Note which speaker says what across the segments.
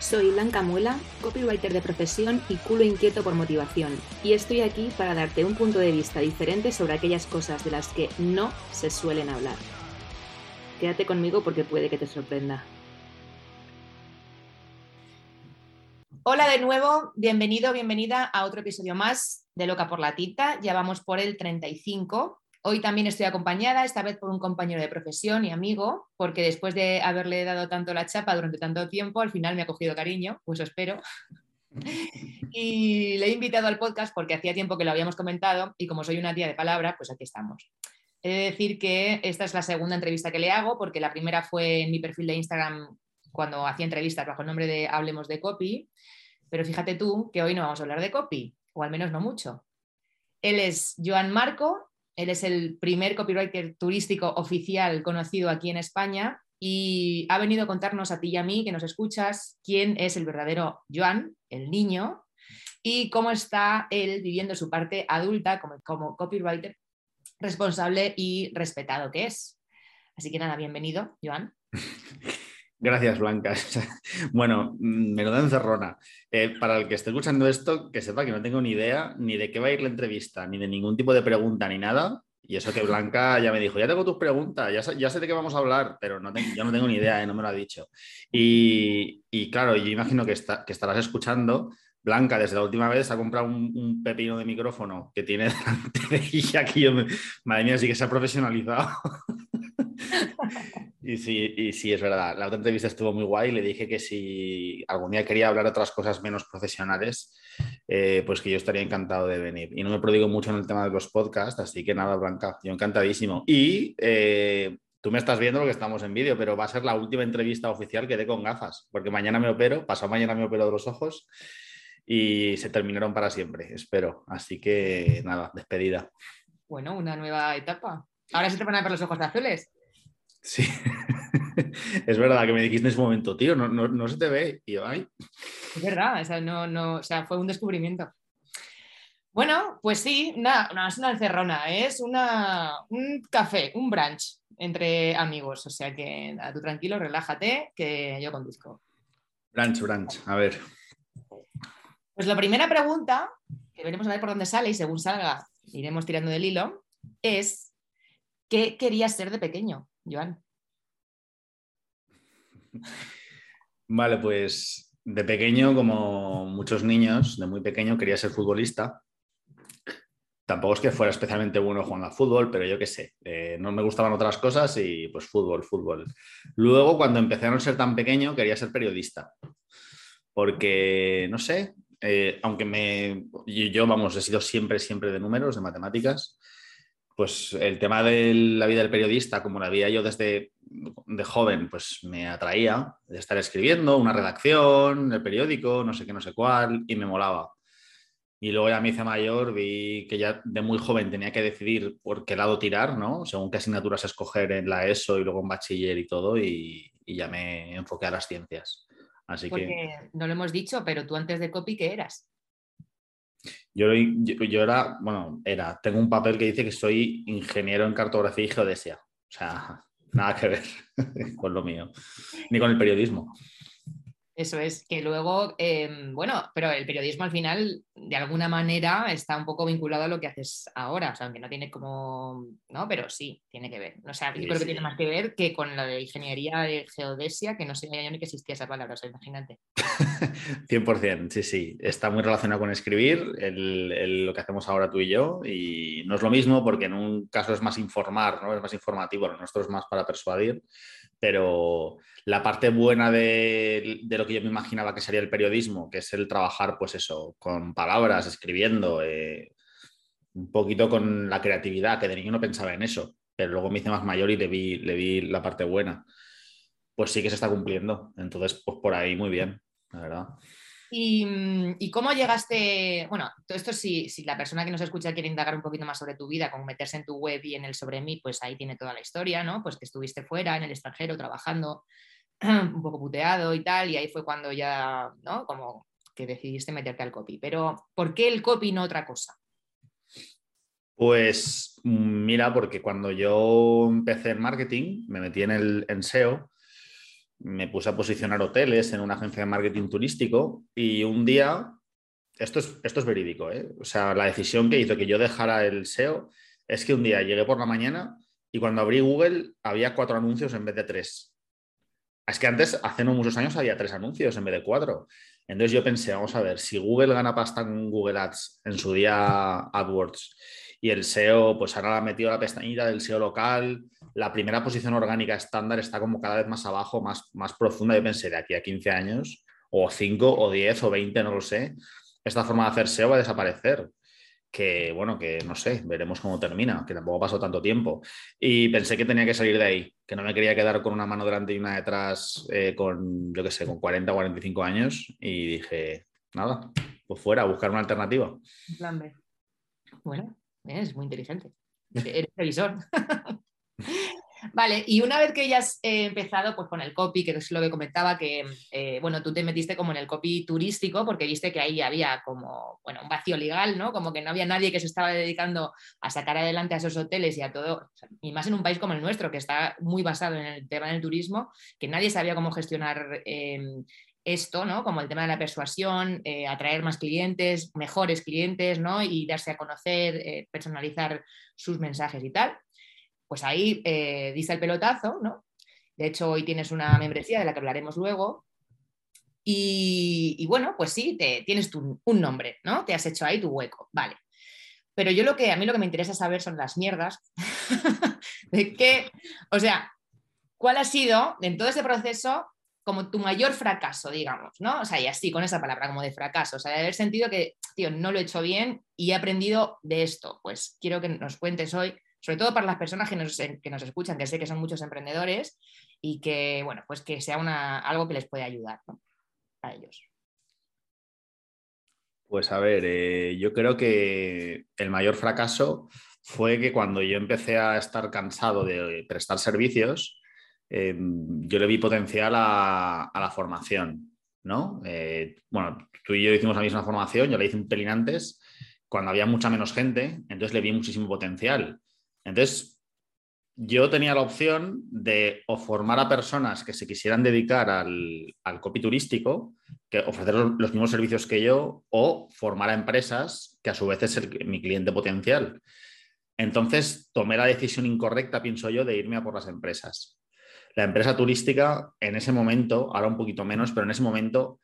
Speaker 1: Soy Blanca Muela, copywriter de profesión y culo inquieto por motivación, y estoy aquí para darte un punto de vista diferente sobre aquellas cosas de las que no se suelen hablar. Quédate conmigo porque puede que te sorprenda. Hola de nuevo, bienvenido, bienvenida a otro episodio más de Loca por la Tita. Ya vamos por el 35 Hoy también estoy acompañada, esta vez por un compañero de profesión y amigo, porque después de haberle dado tanto la chapa durante tanto tiempo, al final me ha cogido cariño, pues espero. y le he invitado al podcast porque hacía tiempo que lo habíamos comentado y como soy una tía de palabra, pues aquí estamos. He de decir que esta es la segunda entrevista que le hago porque la primera fue en mi perfil de Instagram cuando hacía entrevistas bajo el nombre de Hablemos de Copy, pero fíjate tú que hoy no vamos a hablar de copy, o al menos no mucho. Él es Joan Marco, él es el primer copywriter turístico oficial conocido aquí en España y ha venido a contarnos a ti y a mí, que nos escuchas, quién es el verdadero Joan, el niño, y cómo está él viviendo su parte adulta como, como copywriter responsable y respetado que es. Así que nada, bienvenido, Joan.
Speaker 2: Gracias, Blanca. bueno, mm, me lo da encerrona. Eh, para el que esté escuchando esto, que sepa que no tengo ni idea ni de qué va a ir la entrevista, ni de ningún tipo de pregunta, ni nada. Y eso que Blanca ya me dijo, ya tengo tus preguntas, ya, sé de qué vamos a hablar, pero no yo no tengo ni idea, eh, no me lo ha dicho. Y, claro, yo imagino que, que estarás escuchando. Blanca, desde la última vez ha comprado un, pepino de micrófono que tiene delante de ella, que madre mía, sí que se ha profesionalizado. Y sí, y sí, es verdad. La otra entrevista estuvo muy guay. Le dije que si algún día quería hablar de otras cosas menos profesionales, eh, pues que yo estaría encantado de venir. Y no me prodigo mucho en el tema de los podcasts, así que nada, Blanca, yo encantadísimo. Y eh, tú me estás viendo lo que estamos en vídeo, pero va a ser la última entrevista oficial que dé con gafas, porque mañana me opero, pasado mañana me opero de los ojos y se terminaron para siempre, espero. Así que nada, despedida.
Speaker 1: Bueno, una nueva etapa. Ahora sí te van a ver los ojos azules.
Speaker 2: Sí, es verdad que me dijiste en ese momento, tío, no, no, se te ve. Y yo, ay.
Speaker 1: Es verdad, o no, no, o sea, fue un descubrimiento. Bueno, pues sí, nada, no es una encerrona, es una, un café, un brunch entre amigos. O sea que nada, tú tranquilo, relájate, que yo conduzco.
Speaker 2: Brunch, brunch, a ver.
Speaker 1: Pues la primera pregunta, que veremos a ver por dónde sale y según salga iremos tirando del hilo, es ¿qué querías ser de pequeño? Joan.
Speaker 2: Vale, pues de pequeño, como muchos niños, de muy pequeño quería ser futbolista. Tampoco es que fuera especialmente bueno jugando al fútbol, pero yo qué sé, eh, no me gustaban otras cosas y pues fútbol, fútbol. Luego, cuando empecé a no ser tan pequeño, quería ser periodista. Porque, no sé, eh, aunque me, yo, vamos, he sido siempre, siempre de números, de matemáticas, pues el tema de la vida del periodista, como la veía yo desde de joven, pues me atraía de estar escribiendo una redacción, el periódico, no sé qué, no sé cuál, y me molaba. Y luego ya me hice mayor, vi que ya de muy joven tenía que decidir por qué lado tirar, ¿no? Según qué asignaturas escoger en la ESO y luego en bachiller y todo, y, ya me enfoqué a las ciencias. Así
Speaker 1: que... no lo hemos dicho, pero tú antes de copy, ¿qué eras?
Speaker 2: Yo, yo, era, bueno, era, tengo un papel que dice que soy ingeniero en cartografía y geodesia. O sea, nada que ver con lo mío, ni con el periodismo.
Speaker 1: Eso es, que luego, em, bueno, pero el periodismo al final, de alguna manera, está un poco vinculado a lo que haces ahora, o sea, aunque no tiene como, no, pero sí, tiene que ver. O sea, yo creo que tiene más que ver que con la de ingeniería de geodesia, que no sé yo ni que existía esa palabra, o sea, imagínate.
Speaker 2: 100%, sí, sí, está muy relacionado con escribir, lo que hacemos ahora tú y yo, y no es lo mismo porque en un caso es más informar, ¿no? Es más informativo, en nuestro es más para persuadir pero la parte buena de, lo que yo me imaginaba que sería el periodismo, que es el trabajar, pues eso, con palabras, escribiendo, eh, un poquito con la creatividad, que de niño no pensaba en eso, pero luego me hice más mayor y le vi, le vi la parte buena. pues sí que se está cumpliendo. Entonces, pues por ahí muy bien, la verdad.
Speaker 1: Mm, ¿Y, cómo llegaste? Bueno, todo esto si, la persona que nos escucha quiere indagar un poquito más sobre tu vida, como meterse en tu web y en el sobre mí, pues ahí tiene toda la historia, ¿no? Pues que estuviste fuera, en el extranjero, trabajando, un poco puteado y tal, y ahí fue cuando ya, ¿no? Como que decidiste meterte al copy. Pero, ¿por qué el copy no otra cosa?
Speaker 2: Pues mira, porque cuando yo empecé en marketing, me metí en el en SEO, me puse a posicionar hoteles en una agencia de marketing turístico y un día, esto es, esto es verídico, ¿eh? o sea, la decisión que hizo que yo dejara el SEO es que un día llegué por la mañana y cuando abrí Google había cuatro anuncios en vez de tres. Es que antes, hace no muchos años, había tres anuncios en vez de cuatro. Entonces yo pensé, vamos a ver, si Google gana pasta en Google Ads en su día AdWords y el SEO, pues ahora ha metido la pestañita del SEO local, la primera posición orgánica estándar está como cada vez más abajo, más, más profunda. Yo pensé, de aquí a 15 años, o 5, o 10, o 20, no lo sé, esta forma de hacer SEO va a desaparecer. Que bueno, que no sé, veremos cómo termina, que tampoco pasó tanto tiempo. Y pensé que tenía que salir de ahí, que no me quería quedar con una mano delante y una detrás, eh, con, yo qué sé, con 40 o 45 años. Y dije, nada, pues fuera, a buscar una alternativa.
Speaker 1: Plan B. Bueno, es muy inteligente. Eres revisor. Vale, y una vez que ya has eh, empezado pues, con el copy, que es lo que comentaba, que eh, bueno, tú te metiste como en el copy turístico porque viste que ahí había como bueno, un vacío legal, ¿no? Como que no había nadie que se estaba dedicando a sacar adelante a esos hoteles y a todo, y más en un país como el nuestro, que está muy basado en el tema del turismo, que nadie sabía cómo gestionar em, esto, ¿no? Como el tema de la persuasión, eh, atraer más clientes, mejores clientes, ¿no? Y darse a conocer, personalizar sus mensajes y tal pues ahí eh, diste el pelotazo, ¿no? De hecho, hoy tienes una membresía de la que hablaremos luego. Y, bueno, pues sí, te, tienes un nombre, ¿no? Te has hecho ahí tu hueco, vale. Pero yo lo que a mí lo que me interesa saber son las mierdas de qué, o sea, ¿cuál ha sido en todo ese proceso como tu mayor fracaso, digamos, ¿no? O sea, y así con esa palabra como de fracaso, o sea, de haber sentido que, tío, no lo he hecho bien y he aprendido de esto. Pues quiero que nos cuentes hoy sobre todo para las personas que nos, que nos escuchan, que sé que son muchos emprendedores y que, bueno, pues que sea una, algo que les puede ayudar a ellos.
Speaker 2: Pues a ver, eh, yo creo que el mayor fracaso fue que cuando yo empecé a estar cansado de prestar servicios, eh, yo le vi potencial a, la formación, ¿no? Eh, bueno, tú y yo hicimos la misma formación, yo la hice un pelín antes, cuando había mucha menos gente, entonces le vi muchísimo potencial. Entonces, yo tenía la opción de o formar a personas que se quisieran dedicar al, copy turístico, que ofrecer los mismos servicios que yo, o formar a empresas que a su vez es mi cliente potencial. Entonces tomé la decisión incorrecta, pienso yo, de irme a por las empresas. La empresa turística en ese momento, ahora un poquito menos, pero en ese momento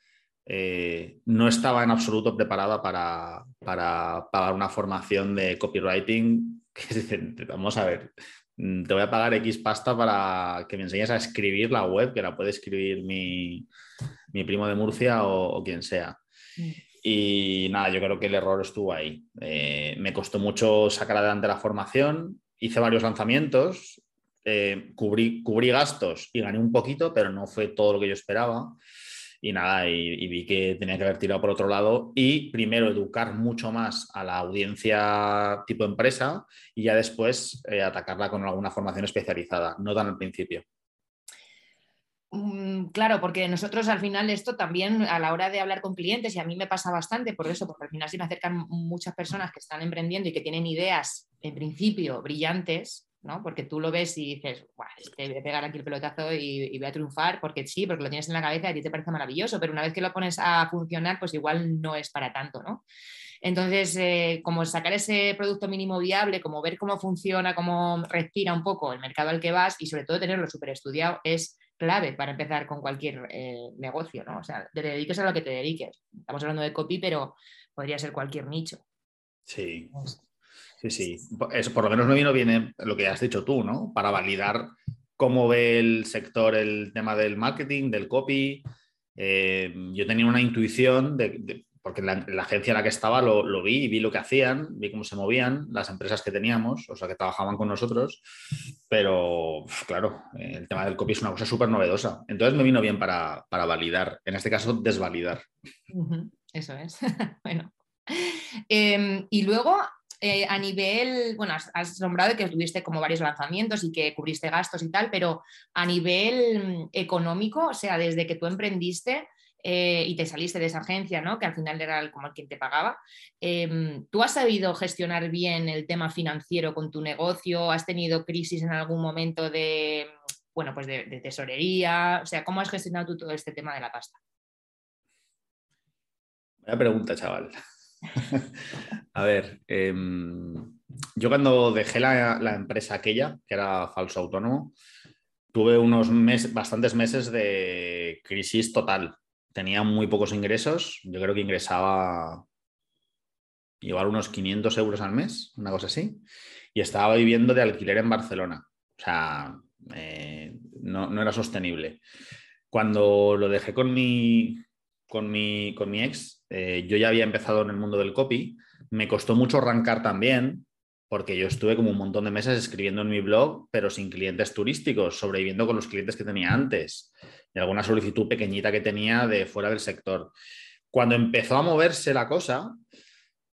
Speaker 2: eh, no estaba en absoluto preparada para, para pagar una formación de copywriting que dicen, vamos a ver, mm, te voy a pagar X pasta para que me enseñes a escribir la web, que la puede escribir mi, primo de Murcia o, quien sea. Mm. Y nada, yo creo que el error estuvo ahí. Eh, me costó mucho sacar adelante la formación, hice varios lanzamientos, eh, cubrí, cubrí gastos y gané un poquito, pero no fue todo lo que yo esperaba y nada, y, vi que tenía que haber tirado por otro lado y primero educar mucho más a la audiencia tipo empresa y ya después eh, atacarla con alguna formación especializada, no tan al principio.
Speaker 1: Mm, claro, porque nosotros al final esto también a la hora de hablar con clientes, y a mí me pasa bastante por eso, porque al final sí me acercan muchas personas que están emprendiendo y que tienen ideas en principio brillantes, porque tú lo ves y dices, voy a pegar aquí el pelotazo y, voy a triunfar, porque sí, porque lo tienes en la cabeza y a ti te parece maravilloso, pero una vez que lo pones a funcionar, pues igual no es para tanto, ¿no? Entonces, eh, como sacar ese producto mínimo viable, como ver cómo funciona, cómo respira un poco el mercado al que vas y sobre todo tenerlo súper estudiado es clave para empezar con cualquier eh, negocio, ¿no? O sea, te dediques a lo que te dediques. Estamos hablando de copy, pero podría ser cualquier nicho.
Speaker 2: Sí. Sí, sí. Por lo menos me vino bien lo que has dicho tú, ¿no? Para validar cómo ve el sector el tema del marketing, del copy. Eh, yo tenía una intuición de, porque la, la, agencia en la que estaba lo, lo, vi y vi lo que hacían, vi cómo se movían las empresas que teníamos, o sea, que trabajaban con nosotros, pero claro, el tema del copy es una cosa súper novedosa. Entonces me vino bien para, para, validar, en este caso desvalidar.
Speaker 1: Eso es. bueno. Eh, y luego, eh, a nivel, bueno, has, has, nombrado que tuviste como varios lanzamientos y que cubriste gastos y tal, pero a nivel económico, o sea, desde que tú emprendiste, eh, y te saliste de esa agencia, ¿no? que al final era como el quien te pagaba. Eh, ¿Tú has sabido gestionar bien el tema financiero con tu negocio? ¿Has tenido crisis en algún momento de, bueno, pues de, de tesorería? O sea, ¿cómo has gestionado tú todo este tema de la pasta?
Speaker 2: Buena pregunta, chaval. A ver, eh, yo cuando dejé la, la, empresa aquella, que era falso autónomo, tuve unos meses, bastantes meses de crisis total tenía muy pocos ingresos, yo creo que ingresaba igual unos 500 euros al mes, una cosa así, y estaba viviendo de alquiler en Barcelona. O sea, eh, no, no, era sostenible. Cuando lo dejé con mi, con mi, con mi ex, eh, yo ya había empezado en el mundo del copy, me costó mucho arrancar también, porque yo estuve como un montón de meses escribiendo en mi blog, pero sin clientes turísticos, sobreviviendo con los clientes que tenía antes y alguna solicitud pequeñita que tenía de fuera del sector. Cuando empezó a moverse la cosa,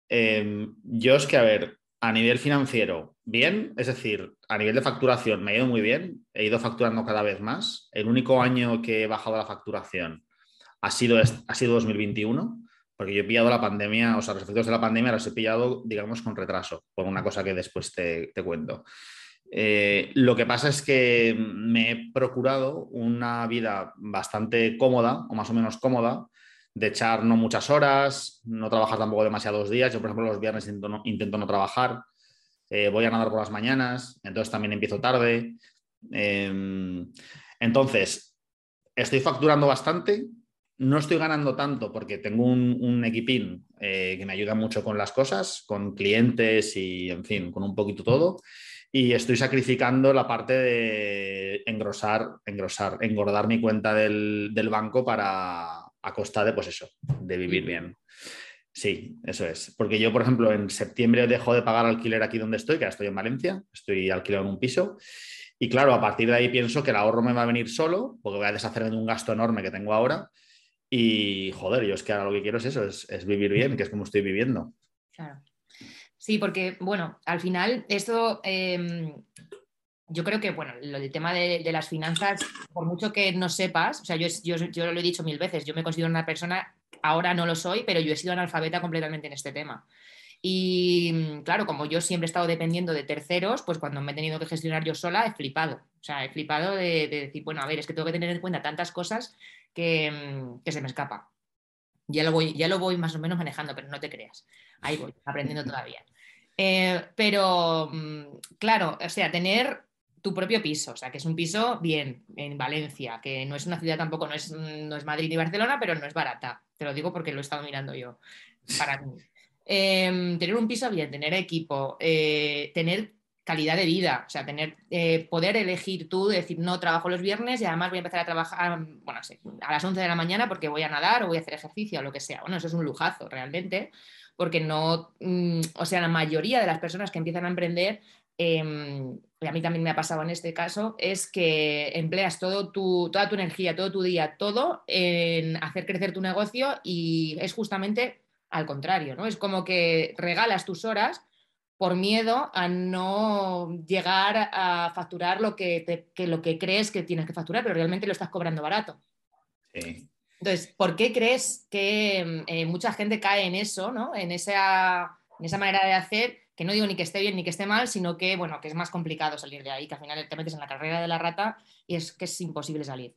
Speaker 2: eh, yo es que, a ver, a nivel financiero, bien, es decir, a nivel de facturación me ha ido muy bien, he ido facturando cada vez más. El único año que he bajado la facturación ha sido, ha sido 2021, porque yo he pillado la pandemia, o sea, los efectos de la pandemia los he pillado, digamos, con retraso, por una cosa que después te, cuento. Eh, lo que pasa es que me he procurado una vida bastante cómoda, o más o menos cómoda, de echar no muchas horas, no trabajar tampoco demasiados días. Yo, por ejemplo, los viernes intento no, trabajar, eh, voy a nadar por las mañanas, entonces también empiezo tarde. Eh, entonces, estoy facturando bastante, no estoy ganando tanto porque tengo un, un equipín eh, que me ayuda mucho con las cosas, con clientes y, en fin, con un poquito todo y estoy sacrificando la parte de engrosar, engrosar, engordar mi cuenta del, del, banco para a costa de, pues eso, de vivir bien. Sí, eso es. Porque yo, por ejemplo, en septiembre dejo de pagar alquiler aquí donde estoy, que ahora estoy en Valencia, estoy alquilado en un piso. Y claro, a partir de ahí pienso que el ahorro me va a venir solo, porque voy a deshacerme de un gasto enorme que tengo ahora. Y joder, yo es que ahora lo que quiero es eso, es, vivir bien, que es como estoy viviendo.
Speaker 1: Claro. Sí, porque, bueno, al final esto, eh, yo creo que, bueno, lo del tema de, las finanzas, por mucho que no sepas, o sea, yo, yo, yo, lo he dicho mil veces, yo me considero una persona, ahora no lo soy, pero yo he sido analfabeta completamente en este tema. Y claro, como yo siempre he estado dependiendo de terceros, pues cuando me he tenido que gestionar yo sola, he flipado. O sea, he flipado de decir, bueno, a ver, es que tengo que tener en cuenta tantas cosas que, que se me escapa. Ya lo, voy, ya lo voy más o menos manejando, pero no te creas. Ahí voy, aprendiendo todavía. Eh, pero, mm, claro, o sea, tener tu propio piso, o sea, que es un piso bien en Valencia, que no es una ciudad tampoco, no es, no es Madrid ni Barcelona, pero no es barata. Te lo digo porque lo he estado mirando yo para mí. Eh, tener un piso bien, tener equipo, eh, tener calidad de vida, o sea, tener, eh, poder elegir tú, decir, no, trabajo los viernes y además voy a empezar a trabajar, bueno, a las 11 de la mañana porque voy a nadar o voy a hacer ejercicio o lo que sea. Bueno, eso es un lujazo realmente, porque no, mm, o sea, la mayoría de las personas que empiezan a emprender, eh, y a mí también me ha pasado en este caso, es que empleas todo tu, toda tu energía, todo tu día, todo en hacer crecer tu negocio y es justamente al contrario, ¿no? Es como que regalas tus horas por miedo a no llegar a facturar lo que, te, que, lo que crees que tienes que facturar, pero realmente lo estás cobrando barato.
Speaker 2: Sí.
Speaker 1: Entonces, ¿por qué crees que eh, mucha gente cae en eso, ¿no? en, esa, en esa manera de hacer? Que no digo ni que esté bien ni que esté mal, sino que, bueno, que es más complicado salir de ahí, que al final te metes en la carrera de la rata y es que es imposible salir.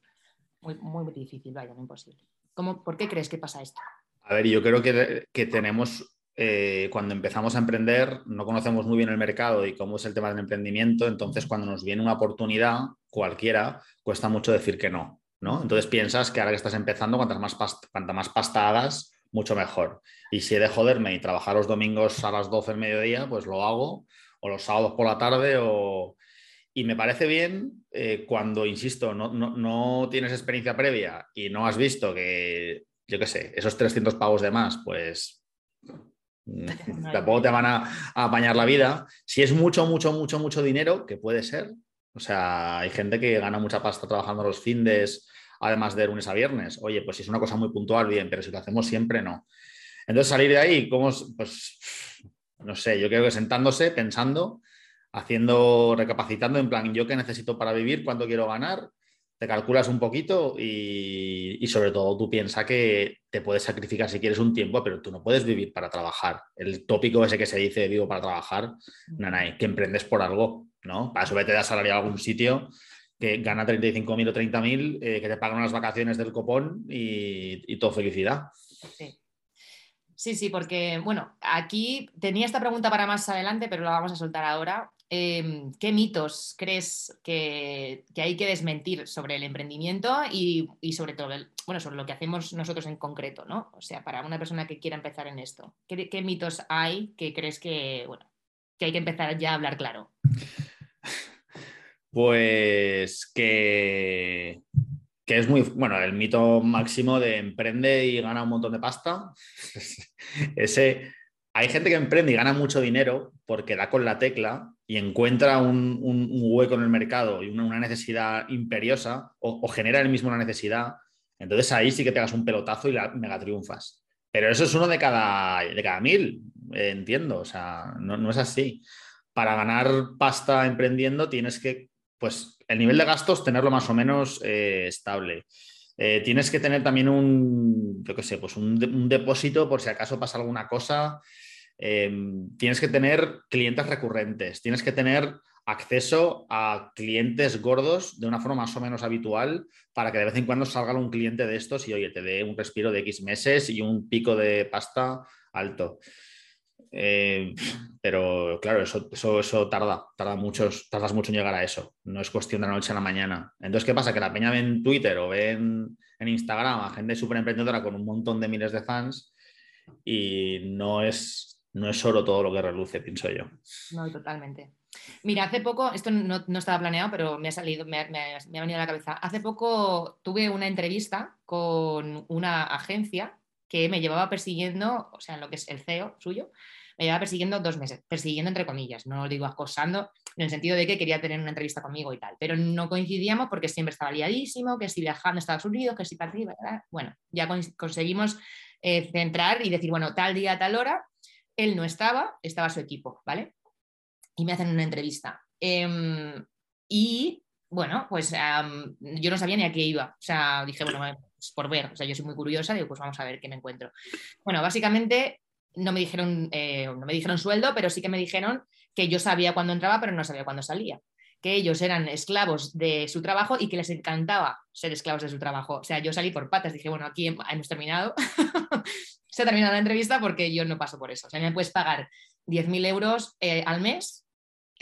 Speaker 1: Muy, muy difícil, vaya, muy imposible. ¿Cómo, ¿Por qué crees que pasa esto?
Speaker 2: A ver, yo creo que, que tenemos eh, cuando empezamos a emprender no conocemos muy bien el mercado y cómo es el tema del emprendimiento, entonces cuando nos viene una oportunidad cualquiera, cuesta mucho decir que no, ¿no? Entonces piensas que ahora que estás empezando, cuantas más, past más pasta mucho mejor. Y si he de joderme y trabajar los domingos a las 12 del mediodía, pues lo hago, o los sábados por la tarde, o... Y me parece bien eh, cuando, insisto, no, no, no tienes experiencia previa y no has visto que yo qué sé, esos 300 pavos de más, pues tampoco te van a, apañar la vida. Si es mucho, mucho, mucho, mucho dinero, que puede ser. O sea, hay gente que gana mucha pasta trabajando los findes, además de lunes a viernes. Oye, pues si es una cosa muy puntual, bien, pero si lo hacemos siempre, no. Entonces, salir de ahí, ¿cómo? Pues, no sé, yo creo que sentándose, pensando, haciendo, recapacitando en plan, ¿yo qué necesito para vivir? ¿Cuánto quiero ganar? Te calculas un poquito y, sobre todo tú piensas que te puedes sacrificar si quieres un tiempo, pero tú no puedes vivir para trabajar. El tópico ese que se dice vivo para trabajar, nanay, que emprendes por algo, ¿no? Para eso vete a salario a algún sitio que gana 35.000 o 30.000, eh, que te pagan las vacaciones del copón y, y todo felicidad.
Speaker 1: Sí. Sí, sí, porque, bueno, aquí tenía esta pregunta para más adelante, pero la vamos a soltar ahora. Em, ¿Qué mitos crees que, hay que desmentir sobre el emprendimiento y, sobre todo, bueno, sobre lo que hacemos nosotros en concreto, ¿no? O sea, para una persona que quiera empezar en esto, ¿qué, mitos hay que crees que, bueno, que hay que empezar ya a hablar claro?
Speaker 2: Pues que, que es muy, bueno, el mito máximo de emprende y gana un montón de pasta. Ese, hay gente que emprende y gana mucho dinero porque da con la tecla y encuentra un, hueco en el mercado y una, necesidad imperiosa o, genera él mismo una necesidad, entonces ahí sí que te hagas un pelotazo y la mega triunfas. Pero eso es uno de cada, de cada mil, eh, entiendo, o sea, no, es así. Para ganar pasta emprendiendo tienes que, pues, el nivel de gastos tenerlo más o menos eh, estable. Eh, tienes que tener también un, yo qué sé, pues un, depósito por si acaso pasa alguna cosa. Em, tienes que tener clientes recurrentes, tienes que tener acceso a clientes gordos de una forma más o menos habitual para que de vez en cuando salga un cliente de estos y oye, te dé un respiro de X meses y un pico de pasta alto. Eh, pero claro, eso, eso, tarda, tarda muchos, tardas mucho en llegar a eso. No es cuestión de la noche a la mañana. Entonces, ¿qué pasa? Que la peña ve en Twitter o ve en, en Instagram a gente súper emprendedora con un montón de miles de fans y no es, no es solo todo lo que reluce, pienso yo.
Speaker 1: No, totalmente. Mira, hace poco, esto no, estaba planeado, pero me ha salido, me, ha venido a la cabeza. Hace poco tuve una entrevista con una agencia que me llevaba persiguiendo, o sea, en lo que es el CEO suyo, me llevaba persiguiendo dos meses, persiguiendo entre comillas, no lo digo acosando, en el sentido de que quería tener una entrevista conmigo y tal, pero no coincidíamos porque siempre estaba liadísimo, que si viajando a Estados Unidos, que si para bueno, ya conseguimos eh, centrar y decir, bueno, tal día, tal hora, él no estaba, estaba su equipo, ¿vale? Y me hacen una entrevista. Em, y bueno, pues yo no sabía ni a qué iba. O sea, dije, bueno, pues por ver, o sea, yo soy muy curiosa, digo, pues vamos a ver qué me encuentro. Bueno, básicamente no me dijeron, eh, no me dijeron sueldo, pero sí que me dijeron que yo sabía cuándo entraba, pero no sabía cuándo salía. Que ellos eran esclavos de su trabajo y que les encantaba ser esclavos de su trabajo. O sea, yo salí por patas, dije, bueno, aquí hemos terminado. se ha terminado la entrevista porque yo no paso por eso. O sea, me puedes pagar 10.000 euros eh, al mes,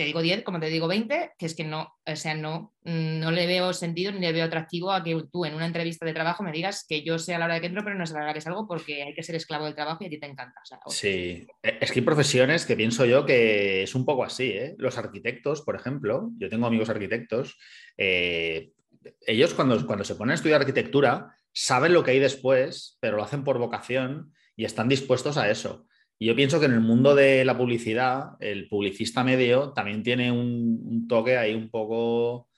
Speaker 1: te digo 10, como te digo 20, que es que no, o sea, no, no le veo sentido ni le veo atractivo a que tú en una entrevista de trabajo me digas que yo sé a la hora de que entro, pero no sé a la hora que salgo porque hay que ser esclavo del trabajo y a ti te encanta.
Speaker 2: sí, e, es que hay profesiones que pienso yo que es un poco así. ¿eh? Los arquitectos, por ejemplo, yo tengo amigos arquitectos, eh, ellos cuando, cuando se ponen a estudiar arquitectura saben lo que hay después, pero lo hacen por vocación y están dispuestos a eso. Y yo pienso que en el mundo de la publicidad, el publicista medio también tiene un, toque ahí un poco...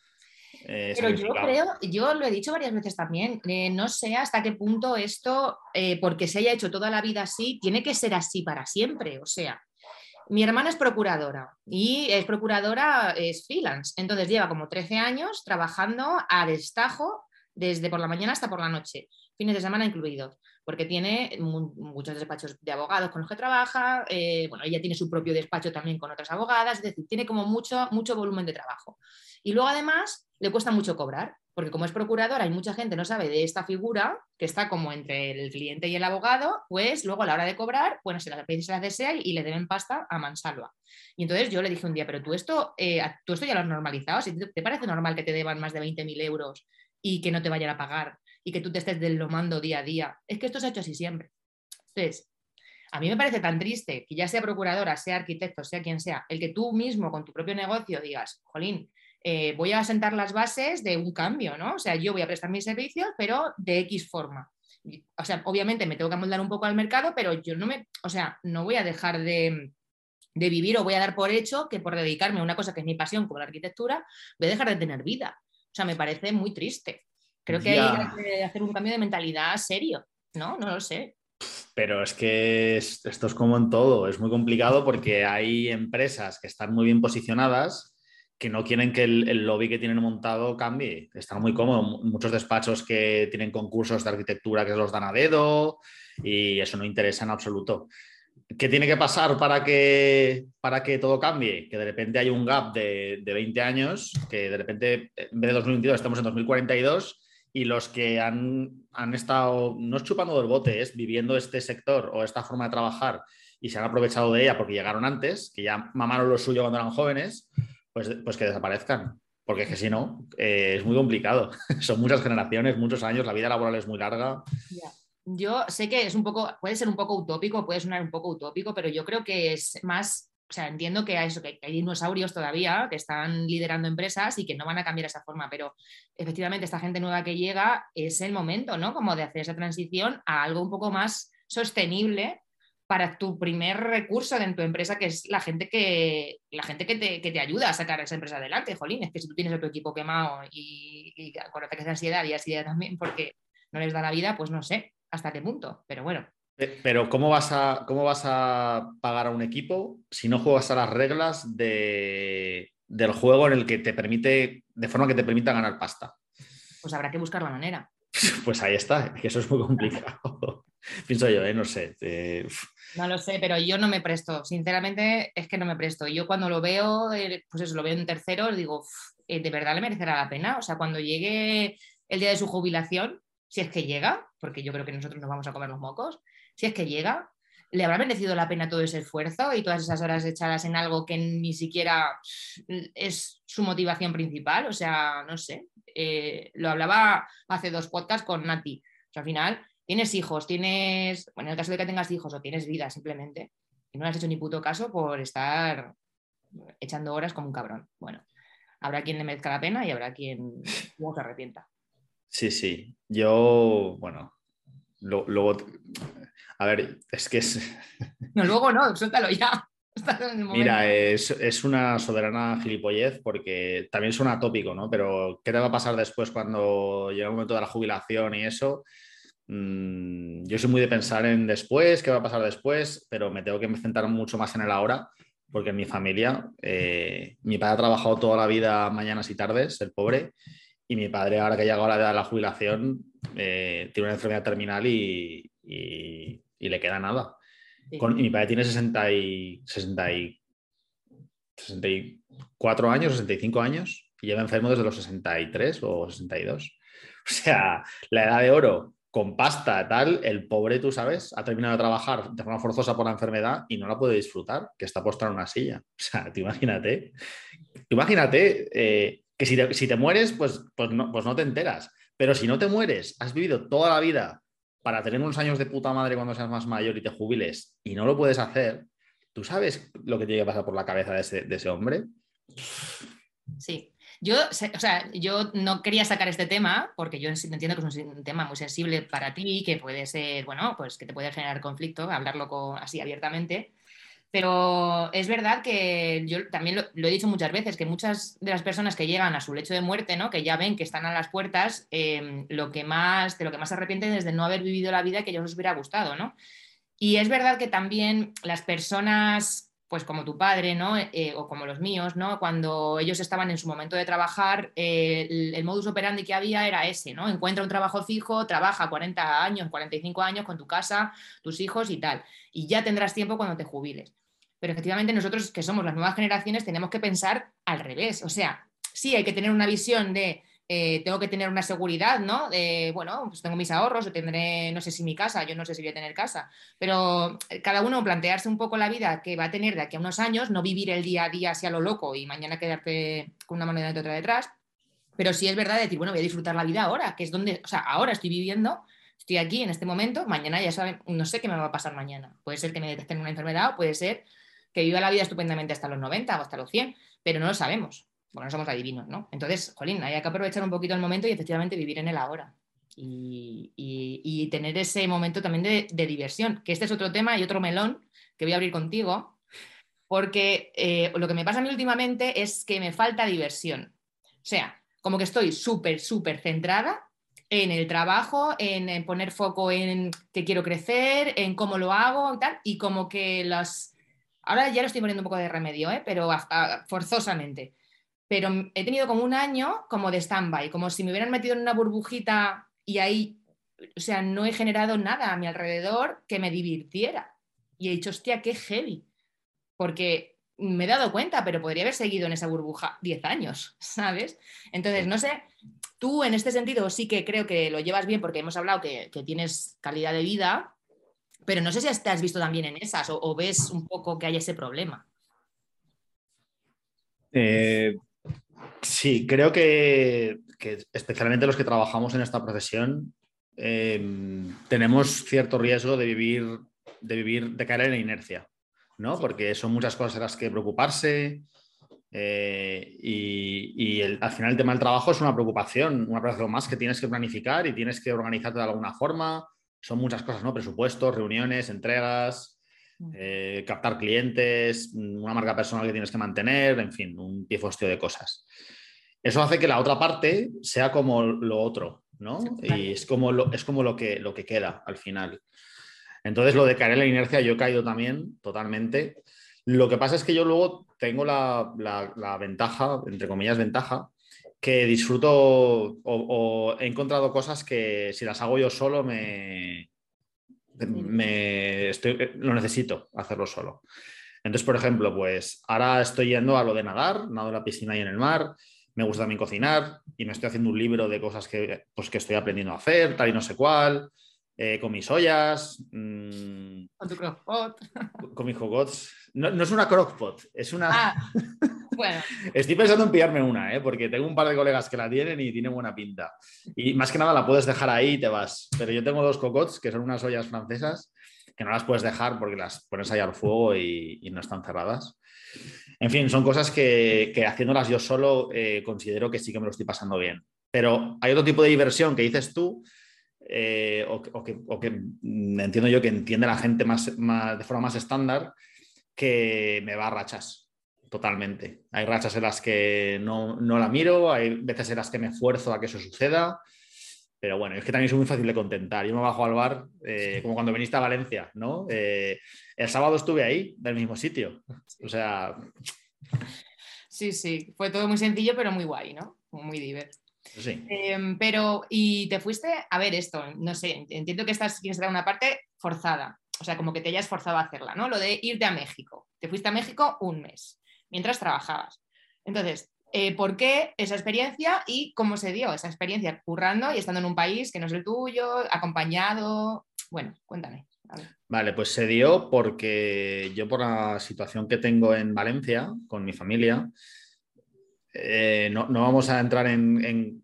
Speaker 1: Eh, Pero yo creo, yo lo he dicho varias veces también, eh, no sé hasta qué punto esto, eh, porque se haya hecho toda la vida así, tiene que ser así para siempre. O sea, mi hermana es procuradora y es procuradora, es freelance, entonces lleva como 13 años trabajando a destajo desde por la mañana hasta por la noche, fines de semana incluidos porque tiene muchos despachos de abogados con los que trabaja, eh, bueno, ella tiene su propio despacho también con otras abogadas, es decir, tiene como mucho, mucho volumen de trabajo. Y luego además le cuesta mucho cobrar, porque como es procuradora y mucha gente no sabe de esta figura, que está como entre el cliente y el abogado, pues luego a la hora de cobrar, bueno, se la se la desea y le deben pasta a mansalva. Y entonces yo le dije un día, pero tú esto, eh, tú esto ya lo has normalizado, te parece normal que te deban más de 20.000 euros y que no te vayan a pagar y que tú te estés deslomando día a día. Es que esto se ha hecho así siempre. Entonces, a mí me parece tan triste que ya sea procuradora, sea arquitecto, sea quien sea, el que tú mismo con tu propio negocio digas, jolín, eh, voy a sentar las bases de un cambio, ¿no? O sea, yo voy a prestar mis servicios, pero de X forma. o sea, obviamente me tengo que amoldar un poco al mercado, pero yo no me, o sea, no voy a dejar de, de vivir o voy a dar por hecho que por dedicarme a una cosa que es mi pasión, como la arquitectura, voy a dejar de tener vida. O sea, me parece muy triste. Creo que hay que hacer un cambio de mentalidad serio, ¿no? No lo sé.
Speaker 2: Pero es que esto es como en todo, es muy complicado porque hay empresas que están muy bien posicionadas que no quieren que el, lobby que tienen montado cambie. Están muy cómodos. Muchos despachos que tienen concursos de arquitectura que se los dan a dedo y eso no interesa en absoluto. ¿Qué tiene que pasar para que, para que todo cambie? Que de repente hay un gap de, de 20 años, que de repente en vez de 2022 estamos en 2042 y los que han, han, estado, no es chupando del bote, es viviendo este sector o esta forma de trabajar y se han aprovechado de ella porque llegaron antes, que ya mamaron lo suyo cuando eran jóvenes, pues, pues que desaparezcan. Porque es que si no, eh, es muy complicado. Son muchas generaciones, muchos años, la vida laboral es muy larga.
Speaker 1: Yo sé que es un poco, puede ser un poco utópico, puede sonar un poco utópico, pero yo creo que es más o sea, entiendo que hay, dinosaurios todavía que están liderando empresas y que no van a cambiar esa forma, pero efectivamente esta gente nueva que llega es el momento, ¿no? Como de hacer esa transición a algo un poco más sostenible para tu primer recurso en tu empresa, que es la gente que, la gente que te, que te ayuda a sacar esa empresa adelante, jolín, es que si tú tienes a tu equipo quemado y, y con ataques de ansiedad y ansiedad también porque no les da la vida, pues no sé hasta qué punto, pero bueno,
Speaker 2: pero ¿cómo vas, a, ¿cómo vas a pagar a un equipo si no juegas a las reglas del juego en el que te permite, de forma que te permita ganar pasta?
Speaker 1: Pues habrá que buscar la manera.
Speaker 2: Pues ahí está, que eso es muy complicado. Pienso yo, ¿eh? no sé.
Speaker 1: No lo sé, pero yo no me presto. Sinceramente, es que no me presto. Yo cuando lo veo, eh, pues eso, lo veo en tercero, digo, eh, ¿de verdad le merecerá la pena? O sea, cuando llegue el día de su jubilación, si es que llega, porque yo creo que nosotros nos vamos a comer los mocos, si es que llega, ¿le habrá merecido la pena todo ese esfuerzo y todas esas horas echadas en algo que ni siquiera es su motivación principal? O sea, no sé. Eh, lo hablaba hace dos podcasts con Nati. O sea, al final, tienes hijos, tienes, bueno, en el caso de que tengas hijos o tienes vida simplemente, y no le has hecho ni puto caso por estar echando horas como un cabrón. Bueno, habrá quien le merezca la pena y habrá quien se arrepienta.
Speaker 2: Sí, sí. Yo, bueno, luego a ver, es que es.
Speaker 1: No, luego no, suéltalo ya.
Speaker 2: Mira, es, una soberana gilipollez porque también suena tópico, ¿no? Pero ¿qué te va a pasar después cuando llega el momento de la jubilación y eso? Mm, yo soy muy de pensar en después, qué va a pasar después, pero me tengo que centrar mucho más en el ahora porque en mi familia, eh, mi padre ha trabajado toda la vida mañanas y tardes, el pobre, y mi padre ahora que ha llegado la edad de la jubilación eh, tiene una enfermedad terminal y, y le queda nada. Con, y mi padre tiene 60 y, 64 años, 65 años, y lleva enfermo desde los 63 o 62. O sea, la edad de oro con pasta, tal, el pobre, tú sabes, ha terminado de trabajar de forma forzosa por la enfermedad y no la puede disfrutar, que está postrado en una silla. O sea, te imagínate, imagínate eh, que si te, si te, mueres, pues, pues, no, pues no te enteras. Pero si no te mueres, has vivido toda la vida para tener unos años de puta madre cuando seas más mayor y te jubiles y no lo puedes hacer, ¿tú sabes lo que tiene que pasar por la cabeza de ese, hombre?
Speaker 1: Sí. Yo, o sea, yo no quería sacar este tema porque yo entiendo que es un tema muy sensible para ti, que puede ser, bueno, pues que te puede generar conflicto, hablarlo así abiertamente. Pero es verdad que yo también lo, he dicho muchas veces, que muchas de las personas que llegan a su lecho de muerte, ¿no? que ya ven que están a las puertas, em, lo que más, de lo que más se arrepienten es de no haber vivido la vida que ellos les hubiera gustado. ¿no? Y es verdad que también las personas pues como tu padre, ¿no? Eh, o como los míos, ¿no? Cuando ellos estaban en su momento de trabajar, eh, el, el, modus operandi que había era ese, ¿no? Encuentra un trabajo fijo, trabaja 40 años, 45 años con tu casa, tus hijos y tal. Y ya tendrás tiempo cuando te jubiles. Pero efectivamente nosotros que somos las nuevas generaciones tenemos que pensar al revés. O sea, sí hay que tener una visión de eh, tengo que tener una seguridad, ¿no? De, bueno, pues tengo mis ahorros, o tendré, no sé si mi casa, yo no sé si voy a tener casa, pero eh, cada uno plantearse un poco la vida que va a tener de aquí a unos años, no vivir el día a día así a lo loco y mañana quedarte con una mano delante y otra detrás, pero sí es verdad decir, bueno, voy a disfrutar la vida ahora, que es donde, o sea, ahora estoy viviendo, estoy aquí en este momento, mañana ya saben, no sé qué me va a pasar mañana. Puede ser que me detecten una enfermedad, o puede ser que viva la vida estupendamente hasta los 90 o hasta los 100, pero no lo sabemos, porque no somos adivinos, ¿no? Entonces, jolín, hay que aprovechar un poquito el momento y efectivamente vivir en el ahora. Y, y, tener ese momento también de, diversión, que este es otro tema y otro melón que voy a abrir contigo, porque eh, lo que me pasa a mí últimamente es que me falta diversión. O sea, como que estoy súper, súper centrada en el trabajo, en, poner foco en que quiero crecer, en cómo lo hago y tal, y como que las... Ahora ya lo estoy poniendo un poco de remedio, ¿eh? pero forzosamente. Pero he tenido como un año como de stand-by, como si me hubieran metido en una burbujita y ahí, o sea, no he generado nada a mi alrededor que me divirtiera. Y he dicho, hostia, qué heavy. Porque me he dado cuenta, pero podría haber seguido en esa burbuja 10 años, ¿sabes? Entonces, no sé, Tú en este sentido sí que creo que lo llevas bien porque hemos hablado que, tienes calidad de vida, pero no sé si te has visto también en esas o, ves un poco que hay ese problema.
Speaker 2: Eh, sí, creo que, especialmente los que trabajamos en esta profesión em, tenemos cierto riesgo de vivir, de vivir, de caer en la inercia, ¿no? Porque son muchas cosas en las que preocuparse, eh, y, al final el tema del trabajo es una preocupación, una preocupación más que tienes que planificar y tienes que organizarte de alguna forma. Son muchas cosas, ¿no? Presupuestos, reuniones, entregas, mm. eh, captar clientes, una marca personal que tienes que mantener, en fin, un pifostio de cosas. Eso hace que la otra parte sea como lo otro, ¿no? Y es como lo, es como lo, que, lo que queda al final. Entonces, lo de caer en la inercia, yo he caído también totalmente. Lo que pasa es que yo luego tengo la, ventaja, entre comillas, ventaja, que disfruto o, he encontrado cosas que si las hago yo solo me, me estoy, lo necesito hacerlo solo. Entonces, por ejemplo, pues ahora estoy yendo a lo de nadar, nado en la piscina y en el mar, me gusta también cocinar y me estoy haciendo un libro de cosas que, pues, que estoy aprendiendo a hacer, tal y no sé cuál. Eh, con mis ollas.
Speaker 1: Mm, con tu crockpot.
Speaker 2: Con mis cocots. No, no, es una crockpot, es una.
Speaker 1: Ah,
Speaker 2: Estoy pensando en pillarme una, ¿eh? porque tengo un par de colegas que la tienen y tiene buena pinta. Y más que nada la puedes dejar ahí y te vas. Pero yo tengo dos cocots que son unas ollas francesas que no las puedes dejar porque las pones ahí al fuego y, no están cerradas. En fin, son cosas que, haciéndolas yo solo eh, considero que sí que me lo estoy pasando bien. Pero hay otro tipo de diversión que dices tú, eh, o, que, entiendo yo que entiende la gente más, de forma más estándar, que me va a rachas totalmente. Hay rachas en las que no, la miro, hay veces en las que me esfuerzo a que eso suceda, pero bueno, es que también soy muy fácil de contentar. Yo me bajo al bar eh, como cuando viniste a Valencia, ¿no? Eh, el sábado estuve ahí, del mismo sitio. O sea...
Speaker 1: Sí, sí, fue todo muy sencillo, pero muy guay, ¿no? Muy divertido.
Speaker 2: Sí.
Speaker 1: Em, pero, y te fuiste a ver esto, no sé, entiendo que estás, quieres dar una parte forzada, o sea, como que te hayas forzado a hacerla, ¿no? Lo de irte a México. Te fuiste a México un mes, mientras trabajabas. Entonces, eh, ¿por qué esa experiencia y cómo se dio esa experiencia currando y estando en un país que no es el tuyo, acompañado? Bueno, cuéntame.
Speaker 2: Vale, pues se dio porque yo por la situación que tengo en Valencia con mi familia, eh, no, vamos a entrar en,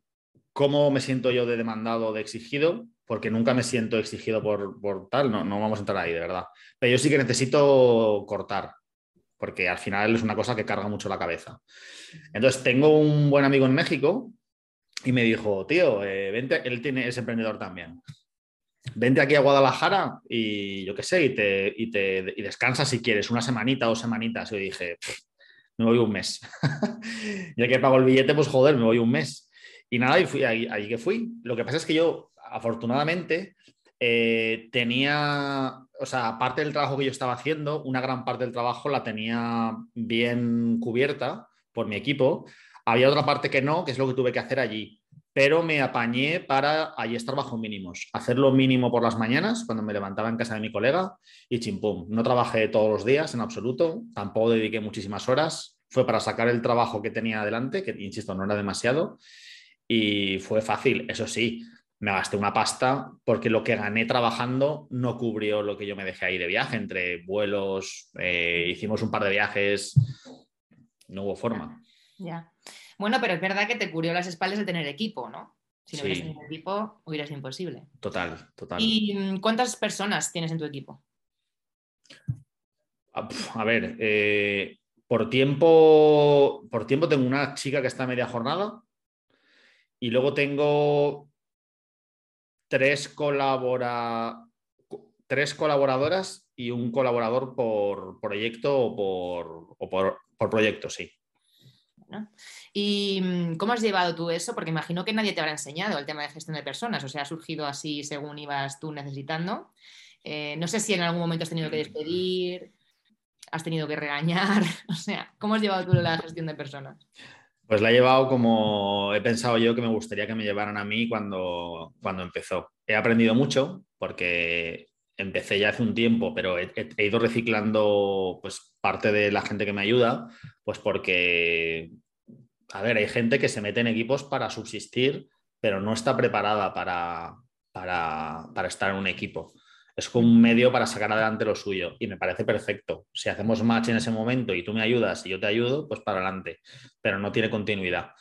Speaker 2: cómo me siento yo de demandado o de exigido, porque nunca me siento exigido por, tal, no, no vamos a entrar ahí, de verdad. Pero yo sí que necesito cortar, porque al final es una cosa que carga mucho la cabeza. Entonces, tengo un buen amigo en México y me dijo, tío, eh, vente, él tiene, es emprendedor también. Vente aquí a Guadalajara y yo qué sé, y, te, y, te, y descansa si quieres, una semanita o semanitas. Y yo dije, me voy un mes. ya que pago el billete, pues joder, me voy un mes. Y nada, y fui ahí, que fui. Lo que pasa es que yo, afortunadamente, eh, tenía, o sea, aparte del trabajo que yo estaba haciendo, una gran parte del trabajo la tenía bien cubierta por mi equipo. Había otra parte que no, que es lo que tuve que hacer allí. Pero me apañé para allí estar bajo mínimos. Hacer lo mínimo por las mañanas, cuando me levantaba en casa de mi colega, y chimpum. No trabajé todos los días en absoluto, tampoco dediqué muchísimas horas. Fue para sacar el trabajo que tenía adelante, que insisto, no era demasiado, y fue fácil. Eso sí, me gasté una pasta porque lo que gané trabajando no cubrió lo que yo me dejé ahí de viaje, entre vuelos, eh, hicimos un par de viajes, no hubo forma.
Speaker 1: Ya. Bueno, pero es verdad que te cubrió las espaldas de tener equipo, ¿no? Si no hubieras tenido equipo, hubiera sido imposible.
Speaker 2: Total, total.
Speaker 1: ¿Y mm, cuántas personas tienes en tu equipo?
Speaker 2: Ah, a, ver, eh, por tiempo, por tiempo tengo una chica que está a media jornada y luego tengo tres, colabora... tres colaboradoras y un colaborador por proyecto o por, o por, por proyecto, sí.
Speaker 1: ¿Y mm, cómo has llevado tú eso? Porque imagino que nadie te habrá enseñado el tema de gestión de personas, o sea, ha surgido así según ibas tú necesitando. Eh, no sé si en algún momento has tenido que despedir, has tenido que regañar, o sea, ¿cómo has llevado tú la gestión de personas?
Speaker 2: Pues la he llevado como he pensado yo que me gustaría que me llevaran a mí cuando, cuando empezó. He aprendido mucho porque empecé ya hace un tiempo, pero he, ido reciclando pues parte de la gente que me ayuda, pues porque, a ver, hay gente que se mete en equipos para subsistir, pero no está preparada para, para, para estar en un equipo. Es como un medio para sacar adelante lo suyo y me parece perfecto. Si hacemos match en ese momento y tú me ayudas y yo te ayudo, pues para adelante, pero no tiene continuidad.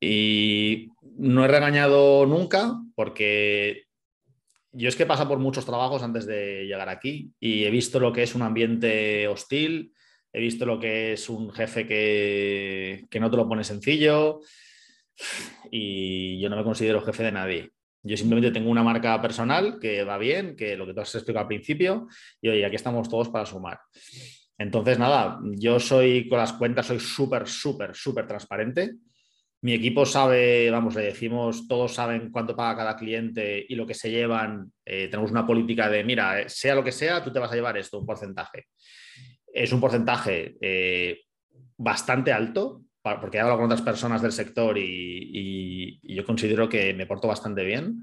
Speaker 2: Y no he regañado nunca porque yo es que he pasado por muchos trabajos antes de llegar aquí y he visto lo que es un ambiente hostil, he visto lo que es un jefe que, que, no te lo pone sencillo y yo no me considero jefe de nadie. Yo simplemente tengo una marca personal que va bien, que lo que tú has explicado al principio, y oye, aquí estamos todos para sumar. Entonces, nada, yo soy con las cuentas, soy súper, súper, súper transparente. Mi equipo sabe, vamos, le decimos, todos saben cuánto paga cada cliente y lo que se llevan. Eh, tenemos una política de, mira, eh, sea lo que sea, tú te vas a llevar esto, un porcentaje. Es un porcentaje eh, bastante alto, porque he hablado con otras personas del sector y, yo considero que me porto bastante bien.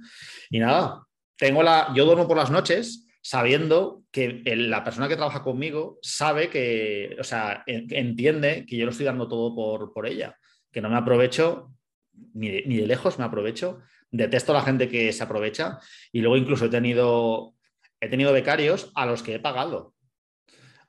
Speaker 2: Y nada, tengo la, yo duermo por las noches sabiendo que la persona que trabaja conmigo sabe que, o sea, entiende que yo lo estoy dando todo por, por ella que no me aprovecho, ni de, ni de lejos me aprovecho, detesto a la gente que se aprovecha y luego incluso he tenido, he tenido becarios a los que he pagado.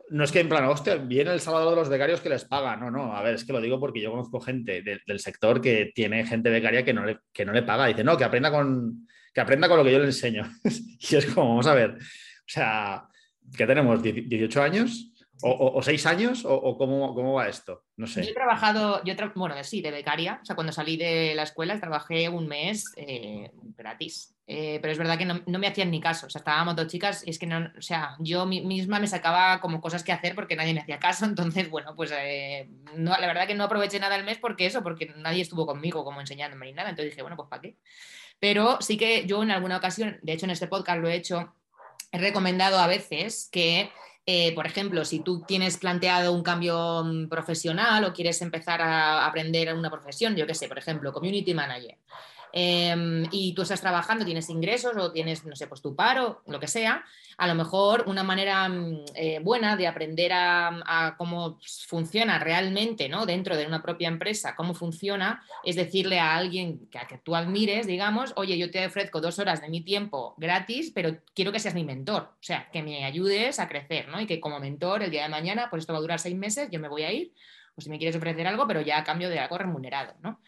Speaker 2: No es que en plan, hostia, viene el sábado de los becarios que les paga. No, no, a ver, es que lo digo porque yo conozco gente de, del sector que tiene gente becaria que no le, que no le paga. Dice, no, que aprenda con, que aprenda con lo que yo le enseño. y es como, vamos a ver, o sea, que tenemos 18 años, o, seis años? ¿O, cómo, va esto? No sé.
Speaker 1: Yo he trabajado, yo bueno, sí, de becaria. O sea, cuando salí de la escuela trabajé un mes eh, gratis. Eh, pero es verdad que no, me hacían ni caso. O sea, estábamos dos chicas y es que no, o sea, yo misma me sacaba como cosas que hacer porque nadie me hacía caso. Entonces, bueno, pues eh, no, la verdad que no aproveché nada el mes porque eso, porque nadie estuvo conmigo como enseñándome ni nada. Entonces dije, bueno, pues ¿para qué? Pero sí que yo en alguna ocasión, de hecho en este podcast lo he hecho, he recomendado a veces que eh, por ejemplo, si tú tienes planteado un cambio mm, profesional o quieres empezar a aprender una profesión, yo qué sé, por ejemplo, community manager, Em, y tú estás trabajando, tienes ingresos o tienes, no sé, pues tu paro, lo que sea, a lo mejor una manera mm, eh, buena de aprender a, cómo funciona realmente ¿no? dentro de una propia empresa, cómo funciona, es decirle a alguien que, a que tú admires, digamos, oye, yo te ofrezco dos horas de mi tiempo gratis, pero quiero que seas mi mentor, o sea, que me ayudes a crecer, ¿no? Y que como mentor el día de mañana, pues esto va a durar seis meses, yo me voy a ir, o si me quieres ofrecer algo, pero ya a cambio de algo remunerado, ¿no?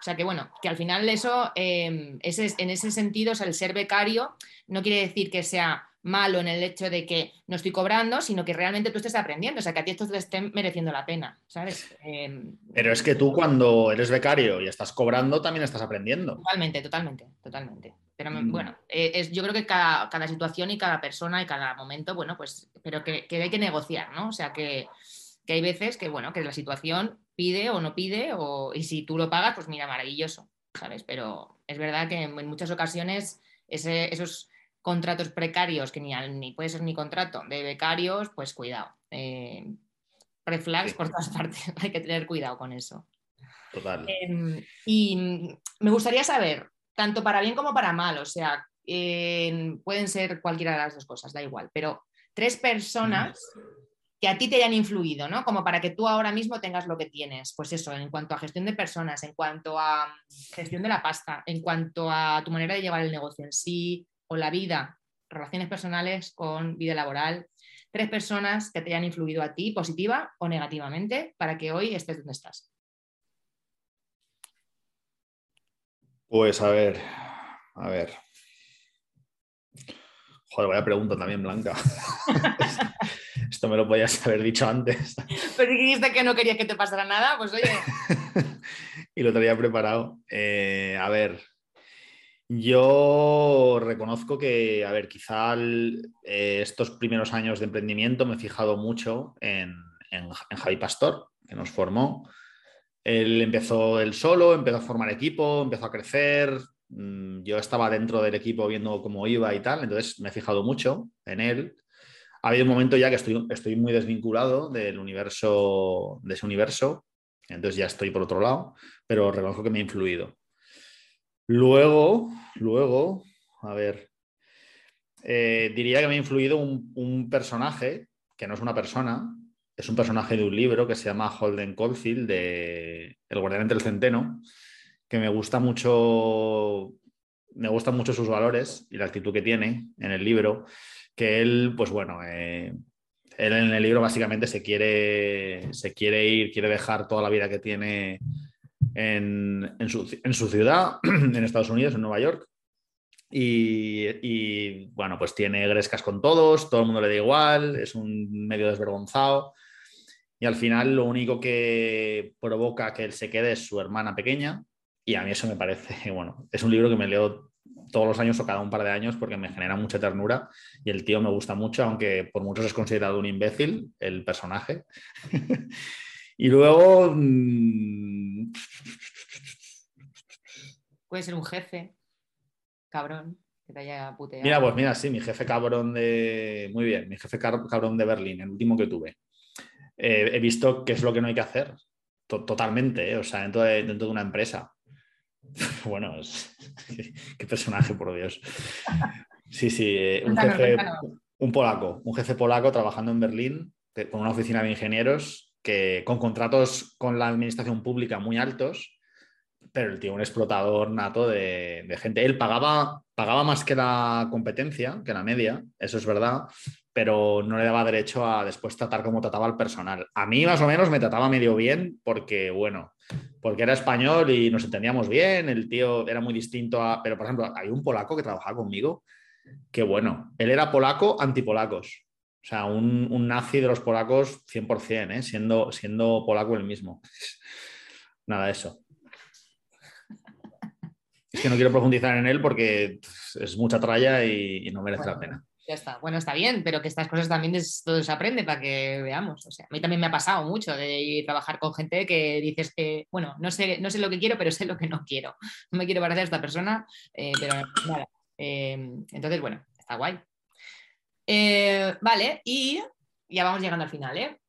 Speaker 1: O sea que bueno, que al final eso, em, en ese sentido, el ser becario no quiere decir que sea malo en el hecho de que no estoy cobrando, sino que realmente tú estés aprendiendo, o sea, que a ti esto te esté mereciendo la pena, ¿sabes?
Speaker 2: Em, Pero es que tú cuando eres becario y estás cobrando, también estás aprendiendo.
Speaker 1: Totalmente, totalmente, totalmente. Pero mm. bueno, eh, es, yo creo que cada, cada, situación y cada persona y cada momento, bueno, pues, pero que, que hay que negociar, ¿no? O sea, que, que hay veces que, bueno, que la situación pide o no pide, o, y si tú lo pagas, pues mira, maravilloso, ¿sabes? Pero es verdad que en, muchas ocasiones esos contratos precarios, que ni, ni puede ser ni contrato de becarios, pues cuidado. Eh, por todas partes, hay que tener cuidado con eso.
Speaker 2: Total.
Speaker 1: Em, y me gustaría saber, tanto para bien como para mal, o sea, pueden ser cualquiera de las dos cosas, da igual, pero tres personas que a ti te hayan influido, ¿no? Como para que tú ahora mismo tengas lo que tienes. Pues eso, en cuanto a gestión de personas, en cuanto a gestión de la pasta, en cuanto a tu manera de llevar el negocio en sí o la vida, relaciones personales con vida laboral. Tres personas que te hayan influido a ti positiva o negativamente para que hoy estés donde estás.
Speaker 2: Pues a ver, a ver. Joder, vaya pregunta también, Blanca. Esto me lo podías haber dicho antes.
Speaker 1: Pero dijiste que no quería que te pasara nada, pues oye.
Speaker 2: y lo tenía preparado. Eh, a ver, Yo reconozco que, a ver, quizá eh, estos primeros años de emprendimiento me he fijado mucho en, en, Javi Pastor, que nos formó. Él empezó él solo, empezó a formar equipo, empezó a crecer. Mm, yo estaba dentro del equipo viendo cómo iba y tal, entonces me he fijado mucho en él. Ha habido un momento ya que estoy, estoy muy desvinculado del universo, de ese universo, entonces ya estoy por otro lado, pero reconozco que me ha influido. Luego, luego, a ver, eh, diría que me ha influido un, personaje, que no es una persona, es un personaje de un libro que se llama Holden Caulfield, de El guardián entre el centeno, que me gusta mucho, me gustan mucho sus valores y la actitud que tiene en el libro, que él, pues bueno, eh, él en el libro básicamente se quiere, se quiere ir, quiere dejar toda la vida que tiene en, su, ciudad, en Estados Unidos, en Nueva York. Y, bueno, pues tiene grescas con todos, todo el mundo le da igual, es un medio desvergonzado. Y al final lo único que provoca que él se quede es su hermana pequeña. Y a mí eso me parece, bueno, es un libro que me leo todos los años o cada un par de años porque me genera mucha ternura y el tío me gusta mucho, aunque por muchos es considerado un imbécil, el personaje. Y luego. Mm,
Speaker 1: Puede ser un jefe, cabrón, que te haya puteado.
Speaker 2: Mira, pues mira, sí, mi jefe cabrón de. Muy bien, mi jefe cabrón de Berlín, el último que tuve. Eh, he visto qué es lo que no hay que hacer. Totalmente, eh, o sea, dentro de, dentro de una empresa. bueno, qué personaje, por Dios. Sí, sí, eh, un jefe, un polaco, un jefe polaco trabajando en Berlín con una oficina de ingenieros que con contratos con la administración pública muy altos, pero el tío un explotador nato de, gente. Él pagaba, pagaba más que la competencia, que la media, eso es verdad, pero no le daba derecho a después tratar como trataba al personal. A mí más o menos me trataba medio bien porque, bueno, porque era español y nos entendíamos bien, el tío era muy distinto a... Pero, por ejemplo, hay un polaco que trabajaba conmigo, que bueno, él era polaco antipolacos. O sea, un, nazi de los polacos 100%, ¿eh? siendo, siendo polaco el mismo. Nada de eso. Es que no quiero profundizar en él porque es mucha tralla y, no merece la pena.
Speaker 1: Ya está. Bueno, está bien, pero que estas cosas también es, todo se aprende para que veamos. O sea, a mí también me ha pasado mucho de trabajar con gente que dices que, bueno, no sé, no sé lo que quiero, pero sé lo que no quiero. No me quiero parecer a esta persona, eh, pero nada. Eh, entonces, bueno, está guay. Eh, vale, y ya vamos llegando al final, ¿eh?